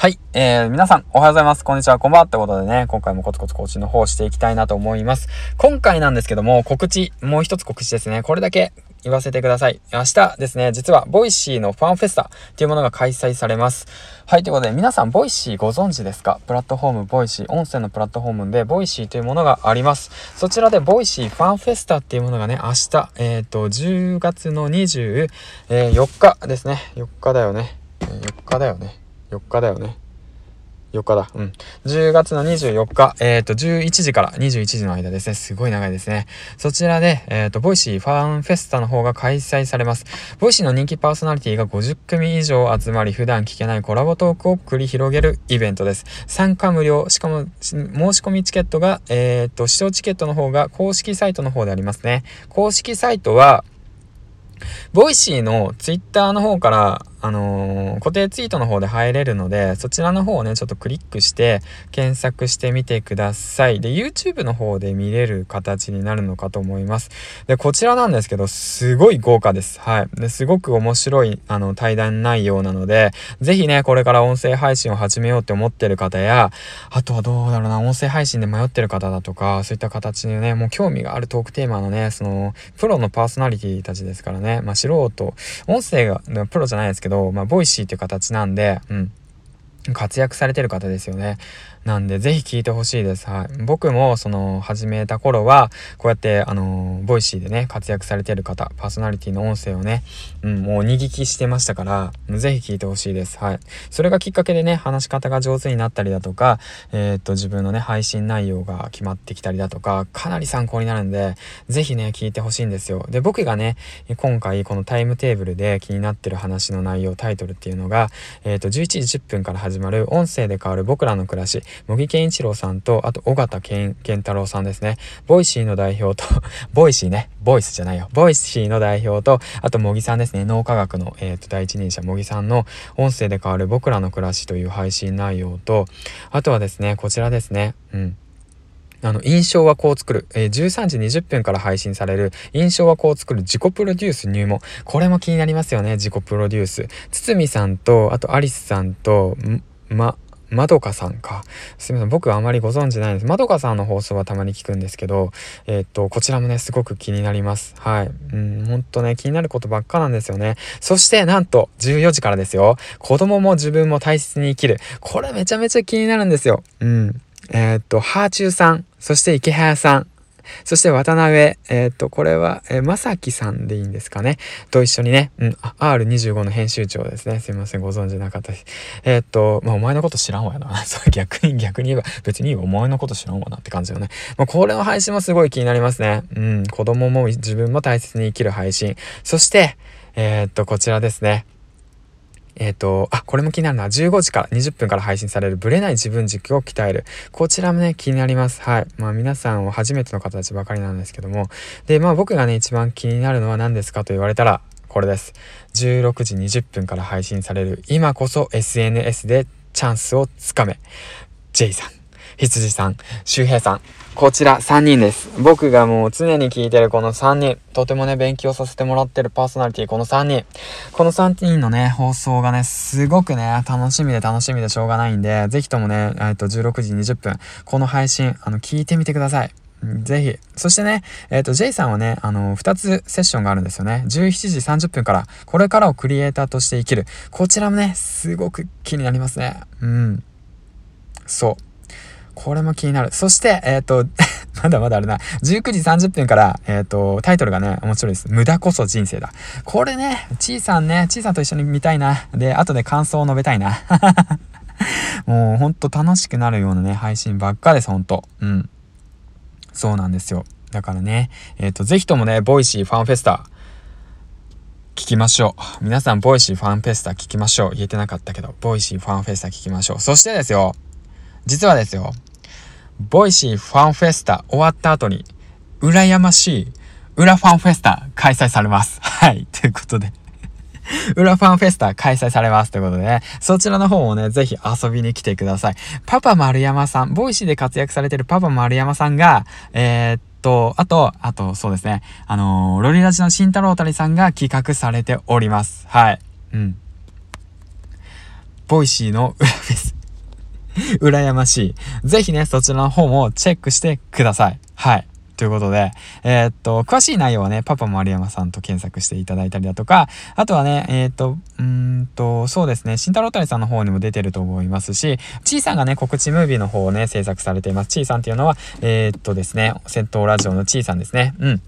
はい。えー、皆さん、おはようございます。こんにちは、こんばんは。ってことでね、今回もコツコツ更新の方をしていきたいなと思います。今回なんですけども、告知、もう一つ告知ですね。これだけ言わせてください。明日ですね、実は、ボイシーのファンフェスタっていうものが開催されます。はい、ということで、皆さん、ボイシーご存知ですか？プラットフォーム、ボイシー、音声のプラットフォームで、ボイシーというものがあります。そちらで、ボイシーファンフェスタっていうものがね、明日、えっ、ー、と、10月の24日ですね。4日だよね。4日だよね。4日だよね。4日だ。うん。10月の24日、えっ、ー、と、11時から21時の間ですね。すごい長いですね。そちらで、えっ、ー、と、ボイシーファンフェスタの方が開催されます。ボイシーの人気パーソナリティが50組以上集まり、普段聞けないコラボトークを繰り広げるイベントです。参加無料、しかも、申し込みチケットが、えっ、ー、と、視聴チケットの方が公式サイトの方でありますね。公式サイトは、ボイシーのツイッターの方からあのー、固定ツイートの方で入れるので、そちらの方をね、ちょっとクリックして検索してみてください。で、YouTube の方で見れる形になるのかと思います。で、こちらなんですけど、すごい豪華です。はい。で、すごく面白い、あの、対談内容なので、ぜひね、これから音声配信を始めようって思ってる方や、あとはどうだろうな、音声配信で迷ってる方だとか、そういった形にね、もう興味があるトークテーマのね、その、プロのパーソナリティたちですからね、まあ、素人、音声が、プロじゃないですけど、まあ、ボイシーっていう形なんで、うん。活躍されてる方ですよね。なんで、ぜひ聞いてほしいです。はい。僕も、その、始めた頃は、こうやって、あの、ボイシーでね、活躍されてる方、パーソナリティの音声をね、うん、もう鬼聞きしてましたから、ぜひ聞いてほしいです。はい。それがきっかけでね、話し方が上手になったりだとか、えー、っと、自分のね、配信内容が決まってきたりだとか、かなり参考になるんで、ぜひね、聞いてほしいんですよ。で、僕がね、今回、このタイムテーブルで気になってる話の内容、タイトルっていうのが、えー、っと、11時10分から始まる音声で変わる僕らの暮らし、茂木健一郎さんと、あと、緒方憲太郎さんですね。ボイシーの代表と ボイシーね、ボイスじゃないよ。ボイシーの代表と、あと、茂木さんですね。脳科学の、え、ー、と、第一人者、茂木さんの音声で変わる僕らの暮らしという配信内容と、あとはですね、こちらですね。うん。あの、印象はこう作る。えー、13時20分から配信される、印象はこう作る自己プロデュース入門。これも気になりますよね、自己プロデュース。堤さんと、あとアリスさんと、ま、まどかさんか。すみません。僕はあまりご存知ないんです。まどかさんの放送はたまに聞くんですけど、えー、っと、こちらもね、すごく気になります。はい。うん、ほんとね、気になることばっかなんですよね。そして、なんと、14時からですよ。子供も自分も大切に生きる。これめちゃめちゃ気になるんですよ。うん。えー、っと、ハーチューさん、そして池早さん、そして渡辺、えっ、と、これは、えー、まさきさんでいいんですかね。と一緒にね、うん、R25 の編集長ですね。すいません、ご存知なかったです。えっ、と、まあ、お前のこと知らんわよな。そう、逆に、逆に言えば、別にお前のこと知らんわなって感じよね。まあ、これの配信もすごい気になりますね。うん、子供も自分も大切に生きる配信。そして、えっと、こちらですね。えっ、ー、と、あ、これも気になるな15時から20分から配信されるブレない自分軸を鍛える。こちらもね、気になります。はい。まあ皆さんを初めての方たちばかりなんですけども。で、まあ僕がね、一番気になるのは何ですかと言われたら、これです。16時20分から配信される今こそ SNS でチャンスをつかめ。J さん。羊さん、周平さん。こちら3人です。僕がもう常に聞いてるこの3人。とてもね、勉強させてもらってるパーソナリティ、この3人。この3人のね、放送がね、すごくね、楽しみで楽しみでしょうがないんで、ぜひともね、えっと、16時20分、この配信、あの、聞いてみてください。ぜひ。そしてね、えっ、ー、と、J さんはね、あの、2つセッションがあるんですよね。17時30分から、これからをクリエイターとして生きる。こちらもね、すごく気になりますね。うん。そう。これも気になる。そして、えっ、ー、と、まだまだあるな。19時30分から、えっ、ー、と、タイトルがね、面白いです。無駄こそ人生だ。これね、ちいさんね、ちいさんと一緒に見たいな。で、後で感想を述べたいな。もうほんと楽しくなるようなね、配信ばっかです、ほんと。うん。そうなんですよ。だからね、えっ、ー、と、ぜひともね、ボイシーファンフェスタ、聞きましょう。皆さん、ボイシーファンフェスタ聞きましょう。言えてなかったけど、ボイシーファンフェスタ聞きましょう。そしてですよ、実はですよ、ボイシーファンフェスタ終わった後に、羨ましい裏ファンフェスタ開催されます。はい。ということで 裏ファンフェスタ開催されます。ということでね、そちらの方もね、ぜひ遊びに来てください。パパ丸山さん、ボイシーで活躍されてるパパ丸山さんが、えー、っと、あと、あと、そうですね、あのー、ロリラジの慎太郎たりさんが企画されております。はい。うん。ボイシーの裏フェス。羨ましい。ぜひね、そちらの方もチェックしてください。はい。ということで、えー、っと、詳しい内容はね、パパ丸山さんと検索していただいたりだとか、あとはね、えー、っと、うんと、そうですね、慎太郎谷さんの方にも出てると思いますし、ちーさんがね、告知ムービーの方をね、制作されています。ちーさんっていうのは、えー、っとですね、戦闘ラジオのちーさんですね。うん。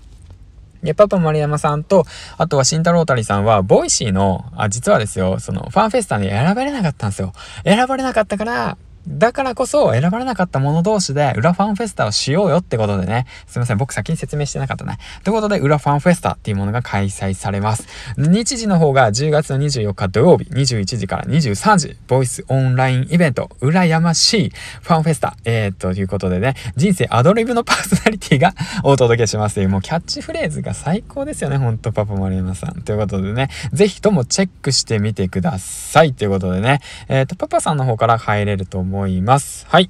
で、パパ丸山さんと、あとは慎太郎谷さんは、 Voicy の、あ、実はですよ、その、ファンフェスタに選ばれなかったんですよ。選ばれなかったから、だからこそ選ばれなかった者同士で裏ファンフェスタをしようよってことでね。すいません。僕先に説明してなかったね。ということで、裏ファンフェスタっていうものが開催されます。日時の方が10月の24日土曜日21時から23時、ボイスオンラインイベント、羨ましいファンフェスタ。えー、ということでね、人生アドリブのパーソナリティが お届けしますというもうキャッチフレーズが最高ですよね。ほんと、パパ丸山さん。ということでね、ぜひともチェックしてみてください。ということでね、えっ、ー、と、パパさんの方から入れると思います思います。はい。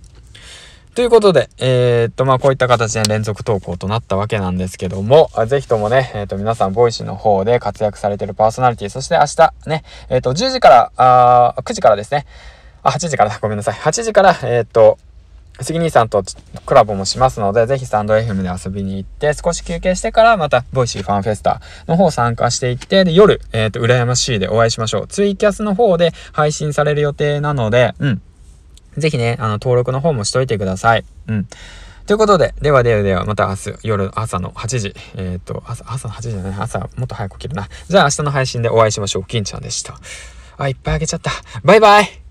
ということで、えー、っと、まあ、こういった形で連続投稿となったわけなんですけども、ぜひともね、えー、っと、皆さん、 Voicy の方で活躍されてるパーソナリティ、そして明日ね、えー、っと、10時から、あ9時からですね、あ、8時から、ごめんなさい。8時から、えっと、杉兄さんとコラボもしますので、ぜひスタンド FM で遊びに行って、少し休憩してからまた、 Voicy ファンフェスタの方参加していって、で、夜、えっ、と、羨ましいでお会いしましょう。ツイキャスの方で配信される予定なので、うん。ぜひね、あの、登録の方もしといてください。うん。ということで、ではではでは、また明日、夜、朝の8時。えっ、と、朝、朝の8時じゃない、朝、もっと早く起きるな。じゃあ明日の配信でお会いしましょう。金ちゃんでした。あ、いっぱいあげちゃった。バイバイ